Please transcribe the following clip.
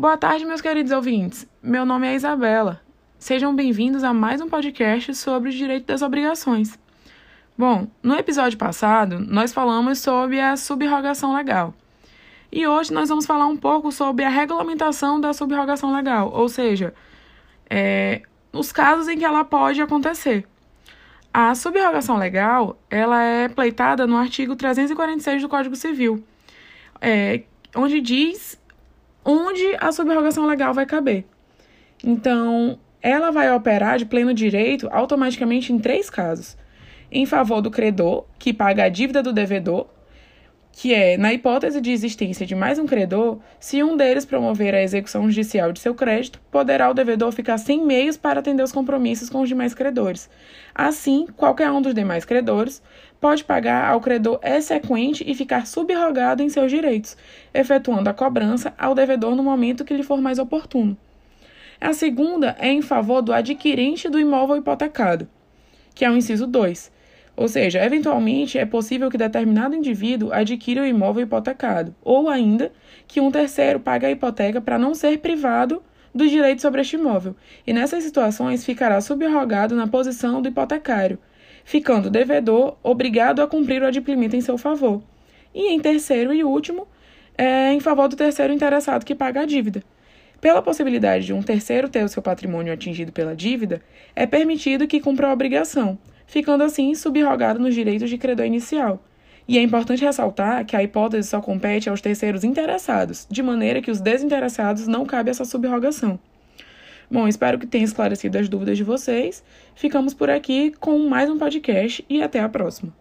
Boa tarde, meus queridos ouvintes. Meu nome é Isabela. Sejam bem-vindos a mais um podcast sobre o direito das obrigações. Bom, no episódio passado, nós falamos sobre a subrogação legal. E hoje nós vamos falar um pouco sobre a regulamentação da subrogação legal, ou seja, é, os casos em que ela pode acontecer. A subrogação legal, ela é pleitada no artigo 346 do Código Civil, é, onde diz onde a subrogação legal vai caber. Então, ela vai operar de pleno direito automaticamente em três casos: em favor do credor, que paga a dívida do devedor, que é, na hipótese de existência de mais um credor, se um deles promover a execução judicial de seu crédito, poderá o devedor ficar sem meios para atender os compromissos com os demais credores. Assim, qualquer um dos demais credores pode pagar ao credor exequente e ficar subrogado em seus direitos, efetuando a cobrança ao devedor no momento que lhe for mais oportuno. A segunda é em favor do adquirente do imóvel hipotecado, que é o inciso 2 ou seja, eventualmente é possível que determinado indivíduo adquira o imóvel hipotecado, ou ainda que um terceiro pague a hipoteca para não ser privado do direito sobre este imóvel, e nessas situações ficará subrogado na posição do hipotecário, ficando o devedor obrigado a cumprir o adimplemento em seu favor. E em terceiro e último, é em favor do terceiro interessado que paga a dívida. Pela possibilidade de um terceiro ter o seu patrimônio atingido pela dívida, é permitido que cumpra a obrigação, ficando assim subrogado nos direitos de credor inicial. E é importante ressaltar que a hipótese só compete aos terceiros interessados, de maneira que os desinteressados não cabe essa subrogação. Bom, espero que tenha esclarecido as dúvidas de vocês. Ficamos por aqui com mais um podcast e até a próxima.